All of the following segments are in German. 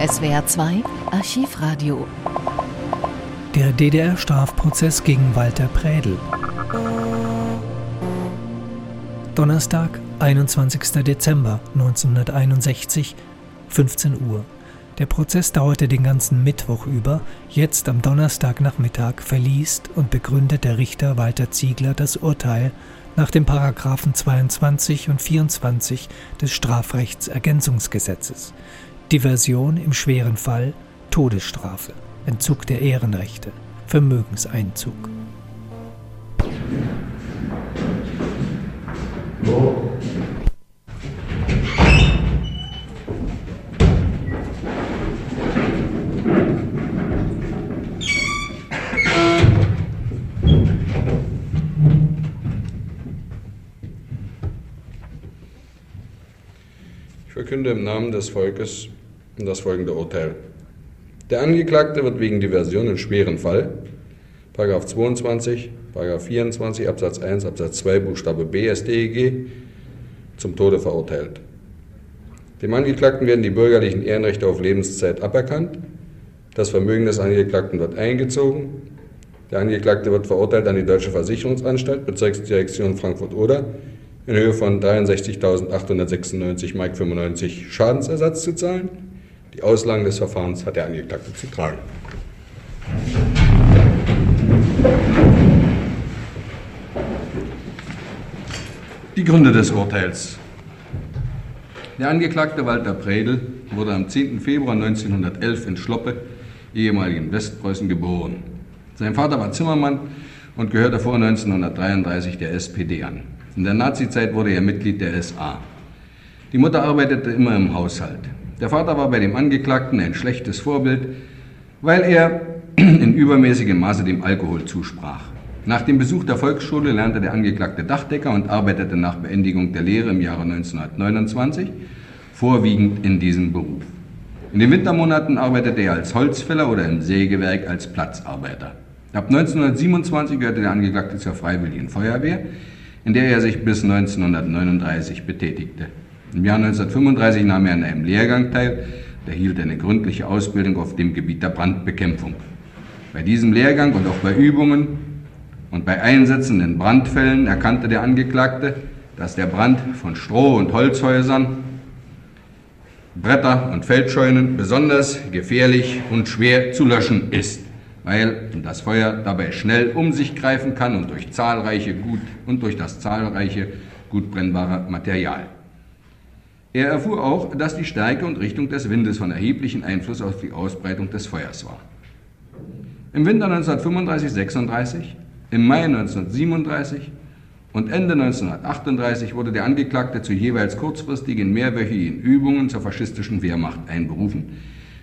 SWR 2 Archivradio. Der DDR-Strafprozess gegen Walter Prädel. Donnerstag, 21. Dezember 1961, 15 Uhr. Der Prozess dauerte den ganzen Mittwoch über. Jetzt am Donnerstagnachmittag verliest und begründet der Richter Walter Ziegler das Urteil nach den Paragraphen 22 und 24 des Strafrechtsergänzungsgesetzes. Diversion im schweren Fall, Todesstrafe, Entzug der Ehrenrechte, Vermögenseinzug. Ich verkünde im Namen des Volkes das folgende Urteil. Der Angeklagte wird wegen Diversion in schweren Fall, Paragraph 22, Paragraph 24 Absatz 1 Absatz 2 Buchstabe B StEG zum Tode verurteilt. Dem Angeklagten werden die bürgerlichen Ehrenrechte auf Lebenszeit aberkannt. Das Vermögen des Angeklagten wird eingezogen. Der Angeklagte wird verurteilt an die Deutsche Versicherungsanstalt, Bezirksdirektion Frankfurt-Oder, in Höhe von 63.896 Mark 95 Schadensersatz zu zahlen. Die Auslagen des Verfahrens hat der Angeklagte zu tragen. Die Gründe des Urteils. Der Angeklagte Walter Predel wurde am 10. Februar 1911 in Schloppe, ehemaligen Westpreußen, geboren. Sein Vater war Zimmermann und gehörte vor 1933 der SPD an. In der Nazizeit wurde er Mitglied der SA. Die Mutter arbeitete immer im Haushalt. Der Vater war bei dem Angeklagten ein schlechtes Vorbild, weil er in übermäßigem Maße dem Alkohol zusprach. Nach dem Besuch der Volksschule lernte der Angeklagte Dachdecker und arbeitete nach Beendigung der Lehre im Jahre 1929 vorwiegend in diesem Beruf. In den Wintermonaten arbeitete er als Holzfäller oder im Sägewerk als Platzarbeiter. Ab 1927 gehörte der Angeklagte zur Freiwilligen Feuerwehr, in der er sich bis 1939 betätigte. Im Jahr 1935 nahm er an einem Lehrgang teil, der hielt eine gründliche Ausbildung auf dem Gebiet der Brandbekämpfung. Bei diesem Lehrgang und auch bei Übungen und bei Einsätzen in Brandfällen erkannte der Angeklagte, dass der Brand von Stroh- und Holzhäusern, Bretter und Feldscheunen besonders gefährlich und schwer zu löschen ist, weil das Feuer dabei schnell um sich greifen kann und durch zahlreiche gut und durch das zahlreiche gut brennbare Material. Er erfuhr auch, dass die Stärke und Richtung des Windes von erheblichem Einfluss auf die Ausbreitung des Feuers war. Im Winter 1935-36 im Mai 1937 und Ende 1938 wurde der Angeklagte zu jeweils kurzfristigen mehrwöchigen Übungen zur faschistischen Wehrmacht einberufen.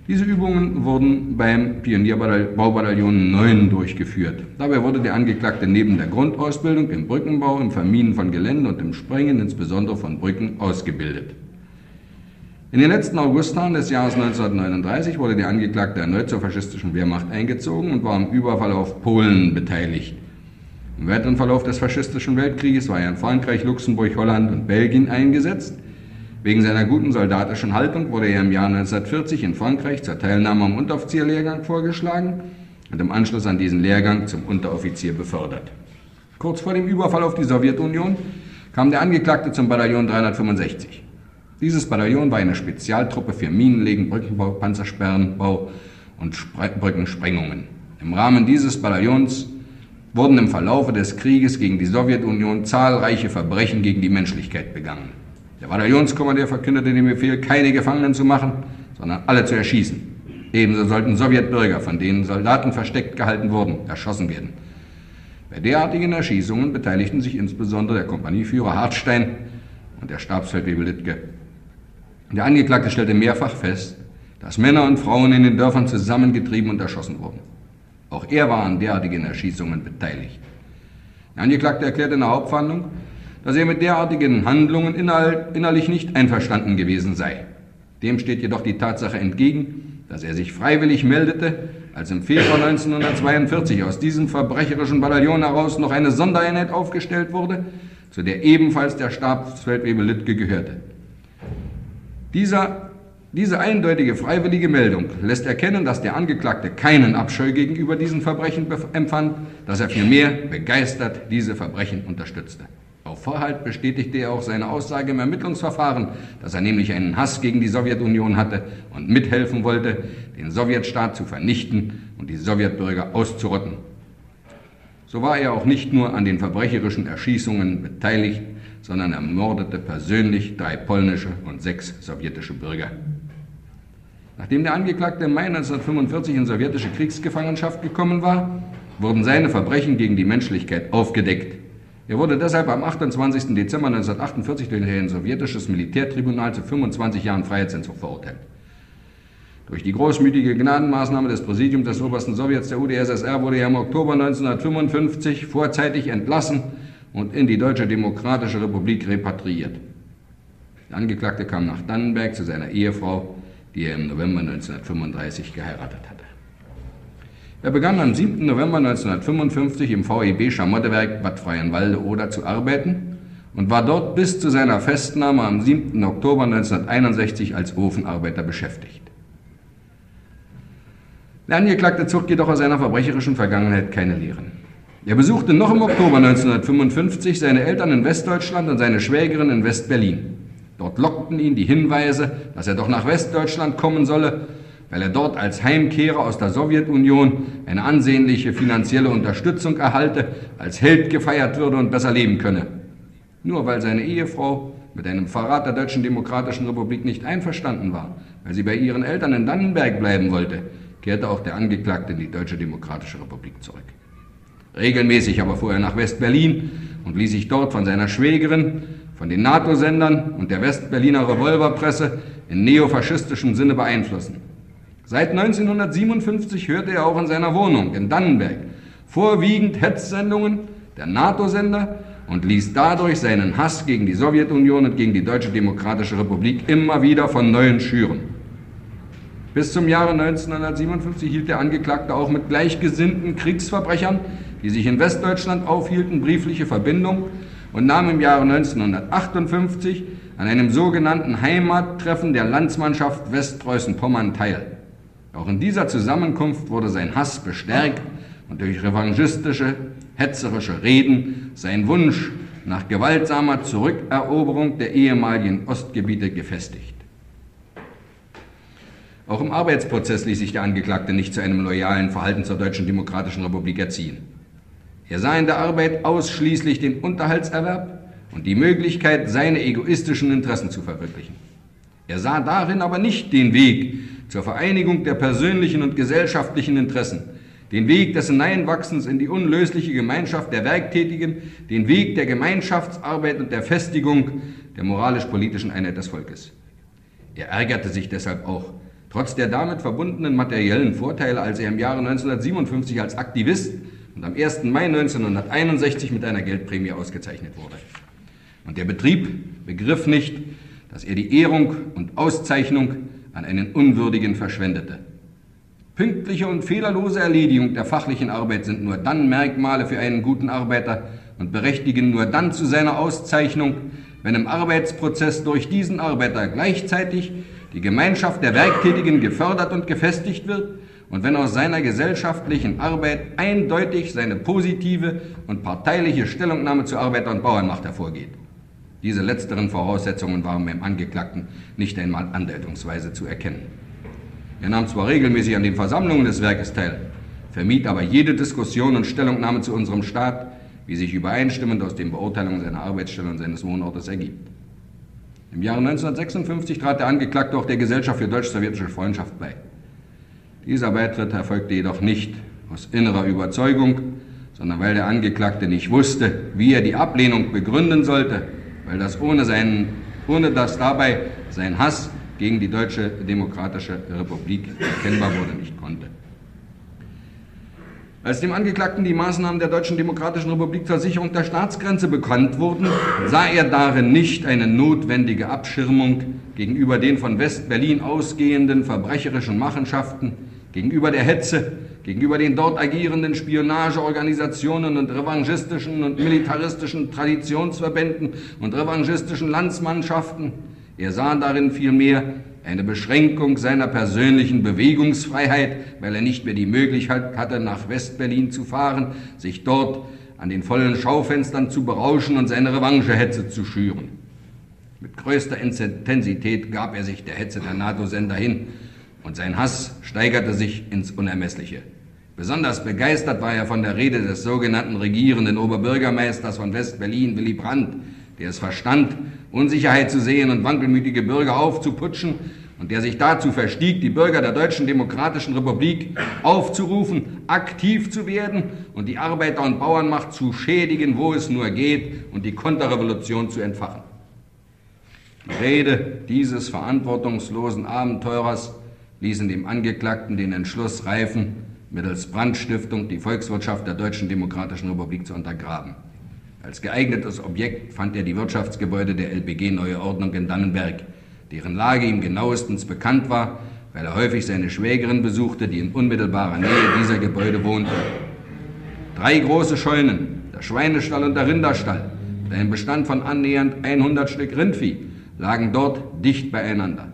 Diese Übungen wurden beim Pionierbaubattalion 9 durchgeführt. Dabei wurde der Angeklagte neben der Grundausbildung im Brückenbau, im Verminen von Gelände und im Sprengen, insbesondere von Brücken, ausgebildet. In den letzten Augusttagen des Jahres 1939 wurde der Angeklagte erneut zur faschistischen Wehrmacht eingezogen und war am Überfall auf Polen beteiligt. Im weiteren Verlauf des faschistischen Weltkrieges war er in Frankreich, Luxemburg, Holland und Belgien eingesetzt. Wegen seiner guten soldatischen Haltung wurde er im Jahr 1940 in Frankreich zur Teilnahme am Unteroffizierlehrgang vorgeschlagen und im Anschluss an diesen Lehrgang zum Unteroffizier befördert. Kurz vor dem Überfall auf die Sowjetunion kam der Angeklagte zum Bataillon 365. Dieses Bataillon war eine Spezialtruppe für Minenlegen, Brückenbau, Panzersperrenbau und Spre Brückensprengungen. Im Rahmen dieses Bataillons wurden im Verlaufe des Krieges gegen die Sowjetunion zahlreiche Verbrechen gegen die Menschlichkeit begangen. Der Bataillonskommandeur verkündete den Befehl, keine Gefangenen zu machen, sondern alle zu erschießen. Ebenso sollten Sowjetbürger, von denen Soldaten versteckt gehalten wurden, erschossen werden. Bei derartigen Erschießungen beteiligten sich insbesondere der Kompanieführer Hartstein und der Stabsfeldwebel Littke. Der Angeklagte stellte mehrfach fest, dass Männer und Frauen in den Dörfern zusammengetrieben und erschossen wurden. Auch er war an derartigen Erschießungen beteiligt. Der Angeklagte erklärte in der Hauptverhandlung, dass er mit derartigen Handlungen innerlich nicht einverstanden gewesen sei. Dem steht jedoch die Tatsache entgegen, dass er sich freiwillig meldete, als im Februar 1942 aus diesem verbrecherischen Bataillon heraus noch eine Sondereinheit aufgestellt wurde, zu der ebenfalls der Stabsfeldwebel Littke gehörte. Dieser Diese eindeutige freiwillige Meldung lässt erkennen, dass der Angeklagte keinen Abscheu gegenüber diesen Verbrechen empfand, dass er vielmehr begeistert diese Verbrechen unterstützte. Auf Vorhalt bestätigte er auch seine Aussage im Ermittlungsverfahren, dass er nämlich einen Hass gegen die Sowjetunion hatte und mithelfen wollte, den Sowjetstaat zu vernichten und die Sowjetbürger auszurotten. So war er auch nicht nur an den verbrecherischen Erschießungen beteiligt, sondern ermordete persönlich drei polnische und sechs sowjetische Bürger. Nachdem der Angeklagte im Mai 1945 in sowjetische Kriegsgefangenschaft gekommen war, wurden seine Verbrechen gegen die Menschlichkeit aufgedeckt. Er wurde deshalb am 28. Dezember 1948 durch ein sowjetisches Militärtribunal zu 25 Jahren Freiheitsentzug verurteilt. Durch die großmütige Gnadenmaßnahme des Präsidiums des Obersten Sowjets der UdSSR wurde er im Oktober 1955 vorzeitig entlassen und in die Deutsche Demokratische Republik repatriiert. Der Angeklagte kam nach Dannenberg zu seiner Ehefrau die er im November 1935 geheiratet hatte. Er begann am 7. November 1955 im VEB Schamottewerk Bad Freienwalde-Oder zu arbeiten und war dort bis zu seiner Festnahme am 7. Oktober 1961 als Ofenarbeiter beschäftigt. Der Angeklagte zog jedoch aus seiner verbrecherischen Vergangenheit keine Lehren. Er besuchte noch im Oktober 1955 seine Eltern in Westdeutschland und seine Schwägerin in Westberlin. Dort lockten ihn die Hinweise, dass er doch nach Westdeutschland kommen solle, weil er dort als Heimkehrer aus der Sowjetunion eine ansehnliche finanzielle Unterstützung erhalte, als Held gefeiert würde und besser leben könne. Nur weil seine Ehefrau mit einem Verrat der Deutschen Demokratischen Republik nicht einverstanden war, weil sie bei ihren Eltern in Dannenberg bleiben wollte, kehrte auch der Angeklagte in die Deutsche Demokratische Republik zurück. Regelmäßig aber fuhr er nach West-Berlin und ließ sich dort von seiner Schwägerin von den NATO-Sendern und der Westberliner Revolverpresse in neofaschistischem Sinne beeinflussen. Seit 1957 hörte er auch in seiner Wohnung in Dannenberg vorwiegend Hetzsendungen der NATO-Sender und ließ dadurch seinen Hass gegen die Sowjetunion und gegen die Deutsche Demokratische Republik immer wieder von neuem schüren. Bis zum Jahre 1957 hielt der Angeklagte auch mit gleichgesinnten Kriegsverbrechern, die sich in Westdeutschland aufhielten, briefliche Verbindung und nahm im Jahre 1958 an einem sogenannten Heimattreffen der Landsmannschaft Westpreußen-Pommern teil. Auch in dieser Zusammenkunft wurde sein Hass bestärkt und durch revanchistische, hetzerische Reden sein Wunsch nach gewaltsamer Zurückeroberung der ehemaligen Ostgebiete gefestigt. Auch im Arbeitsprozess ließ sich der Angeklagte nicht zu einem loyalen Verhalten zur Deutschen Demokratischen Republik erziehen. Er sah in der Arbeit ausschließlich den Unterhaltserwerb und die Möglichkeit, seine egoistischen Interessen zu verwirklichen. Er sah darin aber nicht den Weg zur Vereinigung der persönlichen und gesellschaftlichen Interessen, den Weg des Hineinwachsens in die unlösliche Gemeinschaft der Werktätigen, den Weg der Gemeinschaftsarbeit und der Festigung der moralisch-politischen Einheit des Volkes. Er ärgerte sich deshalb auch, trotz der damit verbundenen materiellen Vorteile, als er im Jahre 1957 als Aktivist und am 1. Mai 1961 mit einer Geldprämie ausgezeichnet wurde. Und der Betrieb begriff nicht, dass er die Ehrung und Auszeichnung an einen Unwürdigen verschwendete. Pünktliche und fehlerlose Erledigung der fachlichen Arbeit sind nur dann Merkmale für einen guten Arbeiter und berechtigen nur dann zu seiner Auszeichnung, wenn im Arbeitsprozess durch diesen Arbeiter gleichzeitig die Gemeinschaft der Werktätigen gefördert und gefestigt wird und wenn aus seiner gesellschaftlichen Arbeit eindeutig seine positive und parteiliche Stellungnahme zur Arbeiter- und Bauernmacht hervorgeht. Diese letzteren Voraussetzungen waren beim Angeklagten nicht einmal andeutungsweise zu erkennen. Er nahm zwar regelmäßig an den Versammlungen des Werkes teil, vermied aber jede Diskussion und Stellungnahme zu unserem Staat, wie sich übereinstimmend aus den Beurteilungen seiner Arbeitsstelle und seines Wohnortes ergibt. Im Jahre 1956 trat der Angeklagte auch der Gesellschaft für deutsch-sowjetische Freundschaft bei. Dieser Beitritt erfolgte jedoch nicht aus innerer Überzeugung, sondern weil der Angeklagte nicht wusste, wie er die Ablehnung begründen sollte, weil das ohne, seinen, ohne dass dabei sein Hass gegen die Deutsche Demokratische Republik erkennbar wurde, nicht konnte. Als dem Angeklagten die Maßnahmen der Deutschen Demokratischen Republik zur Sicherung der Staatsgrenze bekannt wurden, sah er darin nicht eine notwendige Abschirmung gegenüber den von West-Berlin ausgehenden verbrecherischen Machenschaften, gegenüber der Hetze, gegenüber den dort agierenden Spionageorganisationen und revanchistischen und militaristischen Traditionsverbänden und revanchistischen Landsmannschaften. Er sah darin vielmehr eine Beschränkung seiner persönlichen Bewegungsfreiheit, weil er nicht mehr die Möglichkeit hatte, nach Westberlin zu fahren, sich dort an den vollen Schaufenstern zu berauschen und seine Revanchehetze zu schüren. Mit größter Intensität gab er sich der Hetze der NATO-Sender hin und sein Hass steigerte sich ins Unermessliche. Besonders begeistert war er von der Rede des sogenannten regierenden Oberbürgermeisters von West-Berlin, Willy Brandt, der es verstand, Unsicherheit zu sehen und wankelmütige Bürger aufzuputschen und der sich dazu verstieg, die Bürger der Deutschen Demokratischen Republik aufzurufen, aktiv zu werden und die Arbeiter- und Bauernmacht zu schädigen, wo es nur geht, und die Konterrevolution zu entfachen. Die Rede dieses verantwortungslosen Abenteurers ließ in dem Angeklagten den Entschluss reifen, mittels Brandstiftung die Volkswirtschaft der Deutschen Demokratischen Republik zu untergraben. Als geeignetes Objekt fand er die Wirtschaftsgebäude der LPG Neue Ordnung in Dannenberg, deren Lage ihm genauestens bekannt war, weil er häufig seine Schwägerin besuchte, die in unmittelbarer Nähe dieser Gebäude wohnte. Drei große Scheunen, der Schweinestall und der Rinderstall, mit einem Bestand von annähernd 100 Stück Rindvieh, lagen dort dicht beieinander.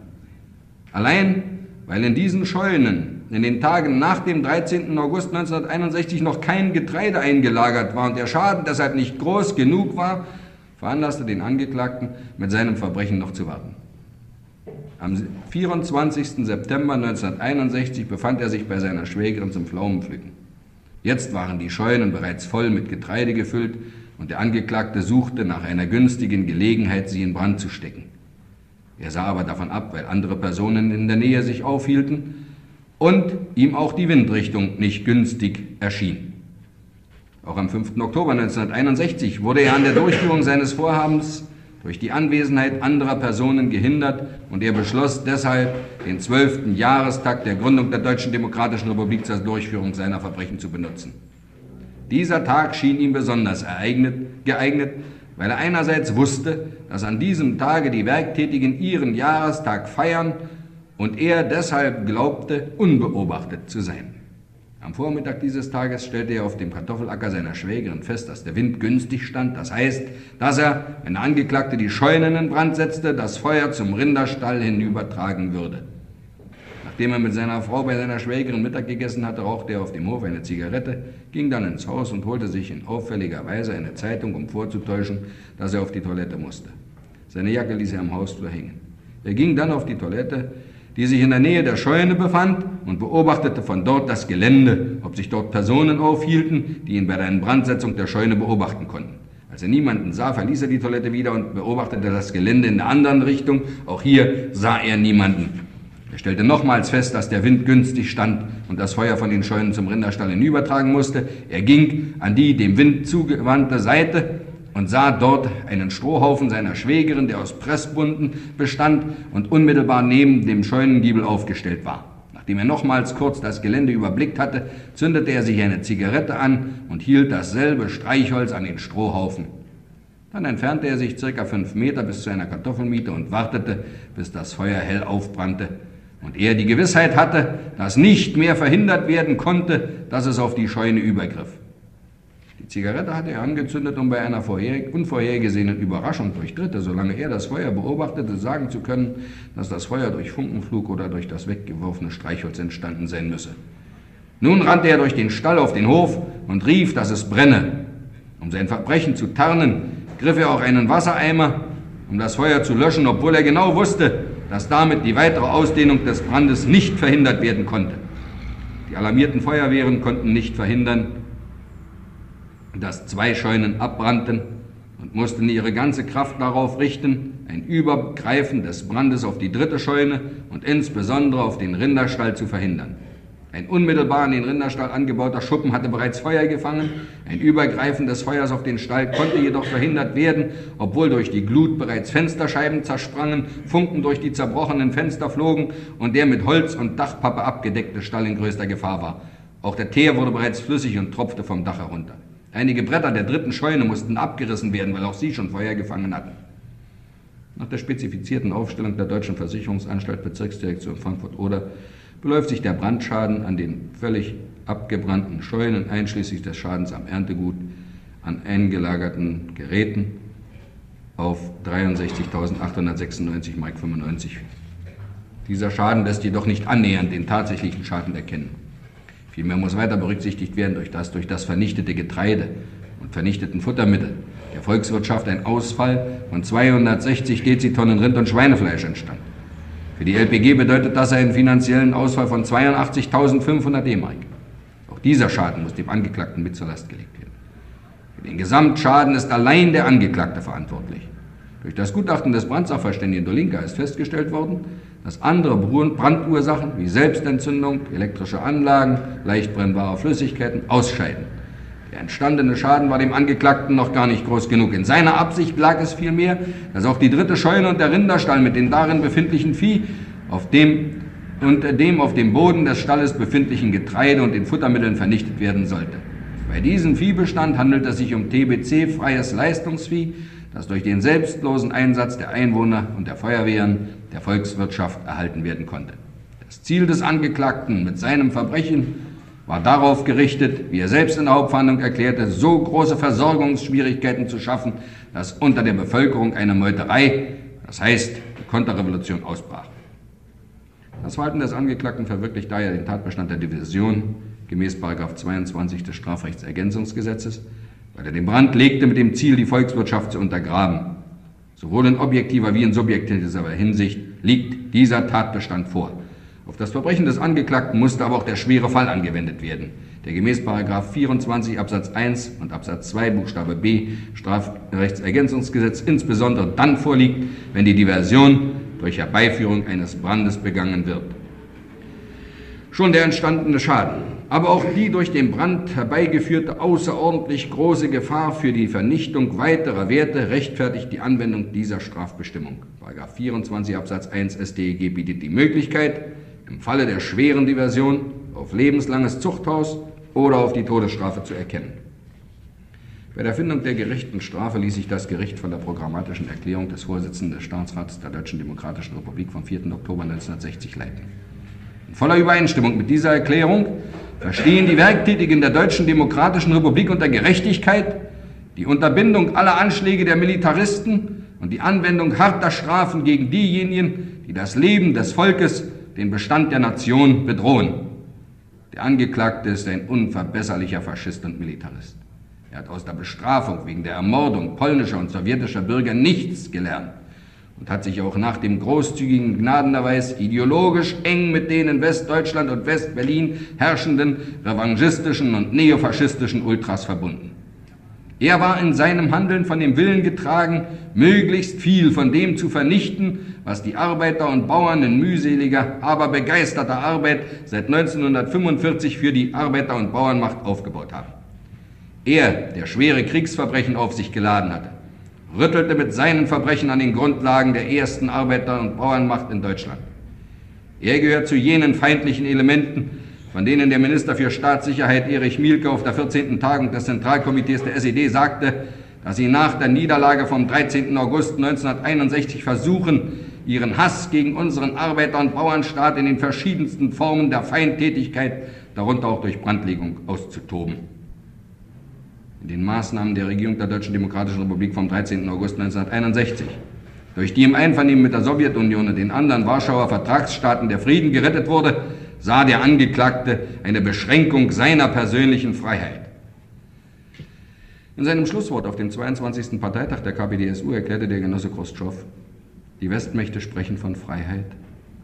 Allein weil in diesen Scheunen in den Tagen nach dem 13. August 1961 noch kein Getreide eingelagert war und der Schaden deshalb nicht groß genug war, veranlasste den Angeklagten, mit seinem Verbrechen noch zu warten. Am 24. September 1961 befand er sich bei seiner Schwägerin zum Pflaumenpflücken. Jetzt waren die Scheunen bereits voll mit Getreide gefüllt und der Angeklagte suchte nach einer günstigen Gelegenheit, sie in Brand zu stecken. Er sah aber davon ab, weil andere Personen in der Nähe sich aufhielten und ihm auch die Windrichtung nicht günstig erschien. Auch am 5. Oktober 1961 wurde er an der Durchführung seines Vorhabens durch die Anwesenheit anderer Personen gehindert und er beschloss deshalb, den 12. Jahrestag der Gründung der Deutschen Demokratischen Republik zur Durchführung seiner Verbrechen zu benutzen. Dieser Tag schien ihm besonders ereignet, geeignet, weil er einerseits wusste, dass an diesem Tage die Werktätigen ihren Jahrestag feiern und er deshalb glaubte, unbeobachtet zu sein. Am Vormittag dieses Tages stellte er auf dem Kartoffelacker seiner Schwägerin fest, dass der Wind günstig stand. Das heißt, dass er, wenn der Angeklagte die Scheunen in Brand setzte, das Feuer zum Rinderstall hinübertragen würde. Nachdem er mit seiner Frau bei seiner Schwägerin Mittag gegessen hatte, rauchte er auf dem Hof eine Zigarette, ging dann ins Haus und holte sich in auffälliger Weise eine Zeitung, um vorzutäuschen, dass er auf die Toilette musste. Seine Jacke ließ er am Hausflur hängen. Er ging dann auf die Toilette, die sich in der Nähe der Scheune befand, und beobachtete von dort das Gelände, ob sich dort Personen aufhielten, die ihn bei der Brandsetzung der Scheune beobachten konnten. Als er niemanden sah, verließ er die Toilette wieder und beobachtete das Gelände in der anderen Richtung. Auch hier sah er niemanden. Er stellte nochmals fest, dass der Wind günstig stand und das Feuer von den Scheunen zum Rinderstall hinübertragen musste. Er ging an die dem Wind zugewandte Seite und sah dort einen Strohhaufen seiner Schwägerin, der aus Pressbunden bestand und unmittelbar neben dem Scheunengiebel aufgestellt war. Nachdem er nochmals kurz das Gelände überblickt hatte, zündete er sich eine Zigarette an und hielt dasselbe Streichholz an den Strohhaufen. Dann entfernte er sich circa fünf Meter bis zu einer Kartoffelmiete und wartete, bis das Feuer hell aufbrannte und er die Gewissheit hatte, dass nicht mehr verhindert werden konnte, dass es auf die Scheune übergriff. Zigarette hatte er angezündet, um bei einer unvorhergesehenen Überraschung durch Dritte, solange er das Feuer beobachtete, sagen zu können, dass das Feuer durch Funkenflug oder durch das weggeworfene Streichholz entstanden sein müsse. Nun rannte er durch den Stall auf den Hof und rief, dass es brenne. Um sein Verbrechen zu tarnen, griff er auch einen Wassereimer, um das Feuer zu löschen, obwohl er genau wusste, dass damit die weitere Ausdehnung des Brandes nicht verhindert werden konnte. Die alarmierten Feuerwehren konnten nicht verhindern, dass zwei Scheunen abbrannten und mussten ihre ganze Kraft darauf richten, ein Übergreifen des Brandes auf die dritte Scheune und insbesondere auf den Rinderstall zu verhindern. Ein unmittelbar an den Rinderstall angebauter Schuppen hatte bereits Feuer gefangen. Ein Übergreifen des Feuers auf den Stall konnte jedoch verhindert werden, obwohl durch die Glut bereits Fensterscheiben zersprangen, Funken durch die zerbrochenen Fenster flogen und der mit Holz und Dachpappe abgedeckte Stall in größter Gefahr war. Auch der Teer wurde bereits flüssig und tropfte vom Dach herunter. Einige Bretter der dritten Scheune mussten abgerissen werden, weil auch sie schon Feuer gefangen hatten. Nach der spezifizierten Aufstellung der Deutschen Versicherungsanstalt Bezirksdirektion Frankfurt-Oder beläuft sich der Brandschaden an den völlig abgebrannten Scheunen einschließlich des Schadens am Erntegut an eingelagerten Dieser Schaden lässt jedoch nicht annähernd den tatsächlichen Schaden erkennen. Vielmehr muss weiter berücksichtigt werden, durch das durch das vernichtete Getreide und vernichteten Futtermittel der Volkswirtschaft ein Ausfall von 260 Dezitonnen Rind- und Schweinefleisch entstand. Für die LPG bedeutet das einen finanziellen Ausfall von 82.500 D-Mark. Auch dieser Schaden muss dem Angeklagten mit zur Last gelegt werden. Für den Gesamtschaden ist allein der Angeklagte verantwortlich. Durch das Gutachten des Brandsachverständigen Dolinka ist festgestellt worden, dass andere Brandursachen wie Selbstentzündung, elektrische Anlagen, leicht brennbare Flüssigkeiten ausscheiden. Der entstandene Schaden war dem Angeklagten noch gar nicht groß genug. In seiner Absicht lag es vielmehr, dass auch die dritte Scheune und der Rinderstall mit den darin befindlichen Vieh auf dem und dem auf dem Boden des Stalles befindlichen Getreide und den Futtermitteln vernichtet werden sollte. Bei diesem Viehbestand handelt es sich um TBC-freies Leistungsvieh, das durch den selbstlosen Einsatz der Einwohner und der Feuerwehren der Volkswirtschaft erhalten werden konnte. Das Ziel des Angeklagten mit seinem Verbrechen war darauf gerichtet, wie er selbst in der Hauptverhandlung erklärte, so große Versorgungsschwierigkeiten zu schaffen, dass unter der Bevölkerung eine Meuterei, das heißt die Konterrevolution, ausbrach. Das Verhalten des Angeklagten verwirklicht daher den Tatbestand der Division gemäß 22 des Strafrechtsergänzungsgesetzes, weil er den Brand legte mit dem Ziel, die Volkswirtschaft zu untergraben. Sowohl in objektiver wie in subjektiver Hinsicht liegt dieser Tatbestand vor. Auf das Verbrechen des Angeklagten musste aber auch der schwere Fall angewendet werden, der gemäß 24 Absatz 1 und Absatz 2 Buchstabe B Strafrechtsergänzungsgesetz insbesondere dann vorliegt, wenn die Diversion durch Herbeiführung eines Brandes begangen wird. Schon der entstandene Schaden, aber auch die durch den Brand herbeigeführte außerordentlich große Gefahr für die Vernichtung weiterer Werte rechtfertigt die Anwendung dieser Strafbestimmung. 24 Absatz 1 StEG bietet die Möglichkeit, im Falle der schweren Diversion auf lebenslanges Zuchthaus oder auf die Todesstrafe zu erkennen. Bei der Findung der gerechten Strafe ließ sich das Gericht von der programmatischen Erklärung des Vorsitzenden des Staatsrats der Deutschen Demokratischen Republik vom 4. Oktober 1960 leiten. In voller Übereinstimmung mit dieser Erklärung verstehen die Werktätigen der Deutschen Demokratischen Republik unter Gerechtigkeit die Unterbindung aller Anschläge der Militaristen und die Anwendung harter Strafen gegen diejenigen, die das Leben des Volkes den Bestand der Nation bedrohen. Der Angeklagte ist ein unverbesserlicher Faschist und Militarist. Er hat aus der Bestrafung wegen der Ermordung polnischer und sowjetischer Bürger nichts gelernt und hat sich auch nach dem großzügigen Gnadenerweis ideologisch eng mit den in Westdeutschland und Westberlin herrschenden revanchistischen und neofaschistischen Ultras verbunden. Er war in seinem Handeln von dem Willen getragen, möglichst viel von dem zu vernichten, was die Arbeiter und Bauern in mühseliger, aber begeisterter Arbeit seit 1945 für die Arbeiter- und Bauernmacht aufgebaut haben. Er, der schwere Kriegsverbrechen auf sich geladen hatte, rüttelte mit seinen Verbrechen an den Grundlagen der ersten Arbeiter- und Bauernmacht in Deutschland. Er gehört zu jenen feindlichen Elementen, von denen der Minister für Staatssicherheit Erich Mielke auf der 14. Tagung des Zentralkomitees der SED sagte, dass sie nach der Niederlage vom 13. August 1961 versuchen, ihren Hass gegen unseren Arbeiter- und Bauernstaat in den verschiedensten Formen der Feindtätigkeit, darunter auch durch Brandlegung, auszutoben. In den Maßnahmen der Regierung der Deutschen Demokratischen Republik vom 13. August 1961, durch die im Einvernehmen mit der Sowjetunion und den anderen Warschauer Vertragsstaaten der Frieden gerettet wurde, sah der Angeklagte eine Beschränkung seiner persönlichen Freiheit. In seinem Schlusswort auf dem 22. Parteitag der KPDSU erklärte der Genosse Khrushchev, die Westmächte sprechen von Freiheit,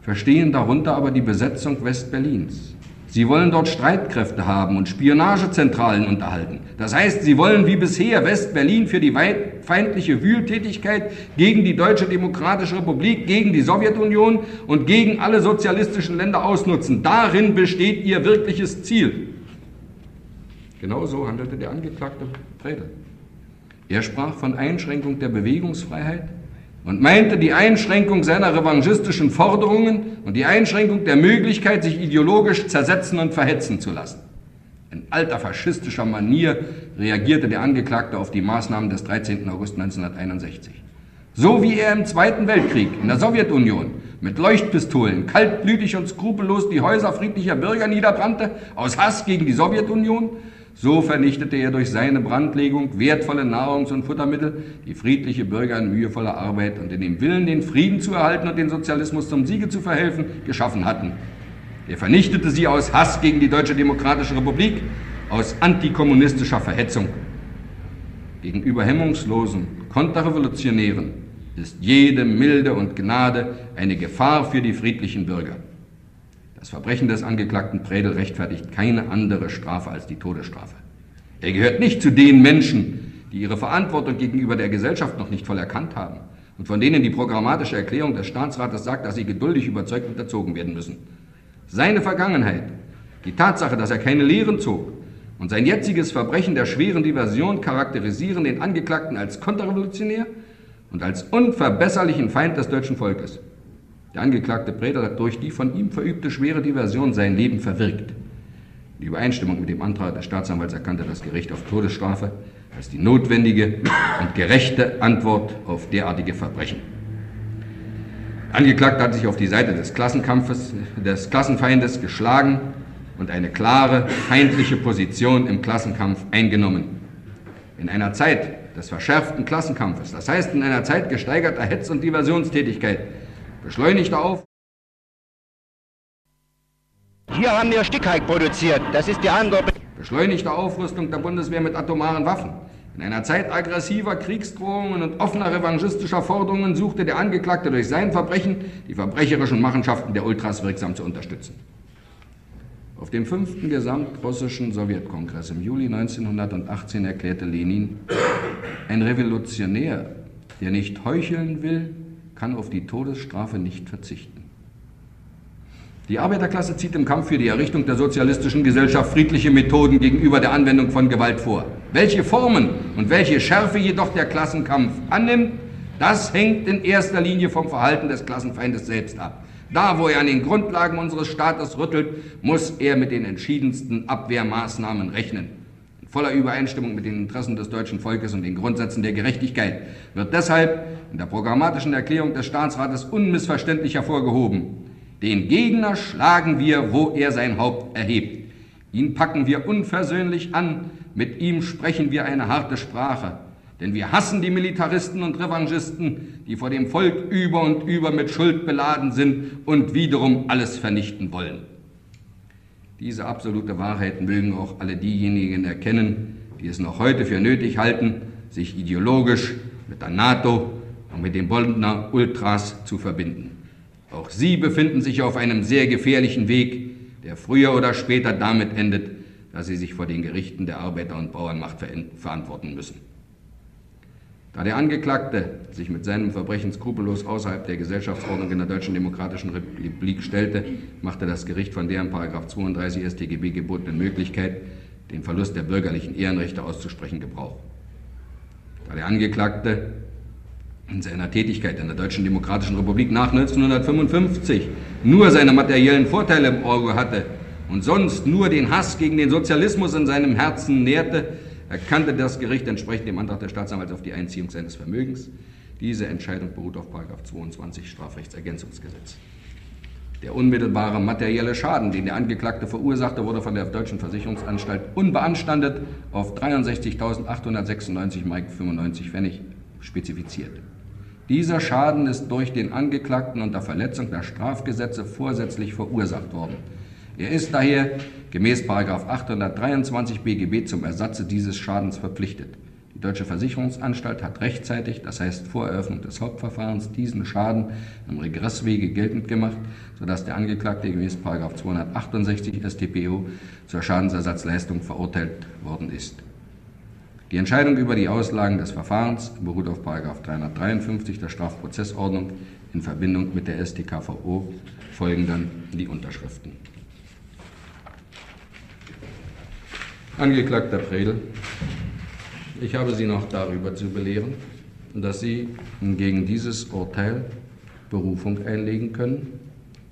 verstehen darunter aber die Besetzung Westberlins. Sie wollen dort Streitkräfte haben und Spionagezentralen unterhalten. Das heißt, sie wollen wie bisher West-Berlin für die feindliche Wühltätigkeit gegen die Deutsche Demokratische Republik, gegen die Sowjetunion und gegen alle sozialistischen Länder ausnutzen. Darin besteht ihr wirkliches Ziel. Genauso handelte der Angeklagte Predel. Er sprach von Einschränkung der Bewegungsfreiheit und meinte die Einschränkung seiner revanchistischen Forderungen und die Einschränkung der Möglichkeit, sich ideologisch zersetzen und verhetzen zu lassen. In alter faschistischer Manier reagierte der Angeklagte auf die Maßnahmen des 13. August 1961. So wie er im Zweiten Weltkrieg in der Sowjetunion mit Leuchtpistolen kaltblütig und skrupellos die Häuser friedlicher Bürger niederbrannte, aus Hass gegen die Sowjetunion, So vernichtete er durch seine Brandlegung wertvolle Nahrungs- und Futtermittel, die friedliche Bürger in mühevoller Arbeit und in dem Willen, den Frieden zu erhalten und den Sozialismus zum Siege zu verhelfen, geschaffen hatten. Er vernichtete sie aus Hass gegen die Deutsche Demokratische Republik, aus antikommunistischer Verhetzung. Gegenüber hemmungslosen Konterrevolutionären ist jede Milde und Gnade eine Gefahr für die friedlichen Bürger. Das Verbrechen des Angeklagten Predel rechtfertigt keine andere Strafe als die Todesstrafe. Er gehört nicht zu den Menschen, die ihre Verantwortung gegenüber der Gesellschaft noch nicht voll erkannt haben und von denen die programmatische Erklärung des Staatsrates sagt, dass sie geduldig überzeugt und erzogen werden müssen. Seine Vergangenheit, die Tatsache, dass er keine Lehren zog und sein jetziges Verbrechen der schweren Diversion charakterisieren den Angeklagten als konterrevolutionär und als unverbesserlichen Feind des deutschen Volkes. Der Angeklagte Preder hat durch die von ihm verübte schwere Diversion sein Leben verwirkt. In Übereinstimmung mit dem Antrag des Staatsanwalts erkannte das Gericht auf Todesstrafe als die notwendige und gerechte Antwort auf derartige Verbrechen. Der Angeklagte hat sich auf die Seite des Klassenkampfes, des Klassenfeindes geschlagen und eine klare feindliche Position im Klassenkampf eingenommen. In einer Zeit des verschärften Klassenkampfes, das heißt in einer Zeit gesteigerter Hetz- und Diversionstätigkeit, Beschleunigter auf. Hier haben wir Stickhack produziert. Das ist die andere. Beschleunigte Aufrüstung der Bundeswehr mit atomaren Waffen. In einer Zeit aggressiver Kriegsdrohungen und offener revanchistischer Forderungen suchte der Angeklagte durch sein Verbrechen die verbrecherischen Machenschaften der Ultras wirksam zu unterstützen. Auf dem fünften Gesamtrussischen Sowjetkongress im Juli 1918 erklärte Lenin, ein Revolutionär, der nicht heucheln will, kann auf die Todesstrafe nicht verzichten. Die Arbeiterklasse zieht im Kampf für die Errichtung der sozialistischen Gesellschaft friedliche Methoden gegenüber der Anwendung von Gewalt vor. Welche Formen und welche Schärfe jedoch der Klassenkampf annimmt, das hängt in erster Linie vom Verhalten des Klassenfeindes selbst ab. Da, wo er an den Grundlagen unseres Staates rüttelt, muss er mit den entschiedensten Abwehrmaßnahmen rechnen voller Übereinstimmung mit den Interessen des deutschen Volkes und den Grundsätzen der Gerechtigkeit, wird deshalb in der programmatischen Erklärung des Staatsrates unmissverständlich hervorgehoben. Den Gegner schlagen wir, wo er sein Haupt erhebt. Ihn packen wir unversöhnlich an, mit ihm sprechen wir eine harte Sprache. Denn wir hassen die Militaristen und Revanchisten, die vor dem Volk über und über mit Schuld beladen sind und wiederum alles vernichten wollen. Diese absolute Wahrheit mögen auch alle diejenigen erkennen, die es noch heute für nötig halten, sich ideologisch mit der NATO und mit den Bonner Ultras zu verbinden. Auch sie befinden sich auf einem sehr gefährlichen Weg, der früher oder später damit endet, dass sie sich vor den Gerichten der Arbeiter- und Bauernmacht verantworten müssen. Da der Angeklagte sich mit seinem Verbrechen skrupellos außerhalb der Gesellschaftsordnung in der Deutschen Demokratischen Republik stellte, machte das Gericht von der in 32 StGB gebotenen Möglichkeit, den Verlust der bürgerlichen Ehrenrechte auszusprechen, Gebrauch. Da der Angeklagte in seiner Tätigkeit in der Deutschen Demokratischen Republik nach 1955 nur seine materiellen Vorteile im Auge hatte und sonst nur den Hass gegen den Sozialismus in seinem Herzen nährte, erkannte das Gericht entsprechend dem Antrag des Staatsanwalts auf die Einziehung seines Vermögens. Diese Entscheidung beruht auf 22 Strafrechtsergänzungsgesetz. Der unmittelbare materielle Schaden, den der Angeklagte verursachte, wurde von der Deutschen Versicherungsanstalt unbeanstandet auf 63.896,95 Mark Pfennig spezifiziert. Dieser Schaden ist durch den Angeklagten unter Verletzung der Strafgesetze vorsätzlich verursacht worden. Er ist daher gemäß 823 BGB zum Ersatze dieses Schadens verpflichtet. Die Deutsche Versicherungsanstalt hat rechtzeitig, das heißt vor Eröffnung des Hauptverfahrens, diesen Schaden im Regresswege geltend gemacht, sodass der Angeklagte gemäß 268 StPO zur Schadensersatzleistung verurteilt worden ist. Die Entscheidung über die Auslagen des Verfahrens beruht auf 353 der Strafprozessordnung in Verbindung mit der StKVO folgen dann die Unterschriften. Angeklagter Predel, ich habe Sie noch darüber zu belehren, dass Sie gegen dieses Urteil Berufung einlegen können,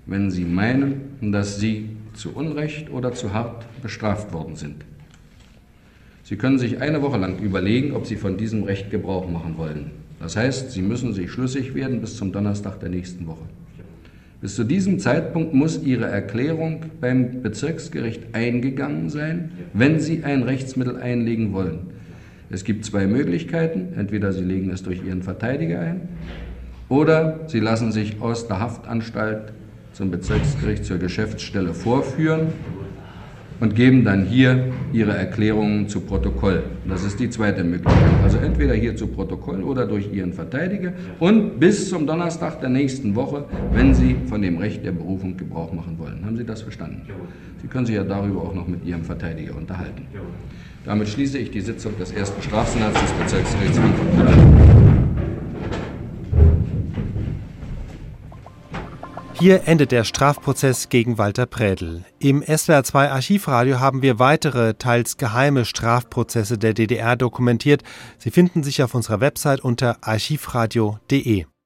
wenn Sie meinen, dass Sie zu Unrecht oder zu hart bestraft worden sind. Sie können sich eine Woche lang überlegen, ob Sie von diesem Recht Gebrauch machen wollen. Das heißt, Sie müssen sich schlüssig werden bis zum Donnerstag der nächsten Woche. Bis zu diesem Zeitpunkt muss Ihre Erklärung beim Bezirksgericht eingegangen sein, wenn Sie ein Rechtsmittel einlegen wollen. Es gibt zwei Möglichkeiten. Entweder Sie legen es durch Ihren Verteidiger ein oder Sie lassen sich aus der Haftanstalt zum Bezirksgericht zur Geschäftsstelle vorführen und geben dann hier ihre Erklärungen zu Protokoll. Das ist die zweite Möglichkeit. Also entweder hier zu Protokoll oder durch Ihren Verteidiger und bis zum Donnerstag der nächsten Woche, wenn Sie von dem Recht der Berufung Gebrauch machen wollen. Haben Sie das verstanden? Sie können sich ja darüber auch noch mit Ihrem Verteidiger unterhalten. Damit schließe ich die Sitzung des ersten Strafsenats des Bezirksgerichts Frankfurt. Hier endet der Strafprozess gegen Walter Prädel. Im SWR2 Archivradio haben wir weitere, teils geheime Strafprozesse der DDR dokumentiert. Sie finden sich auf unserer Website unter archivradio.de.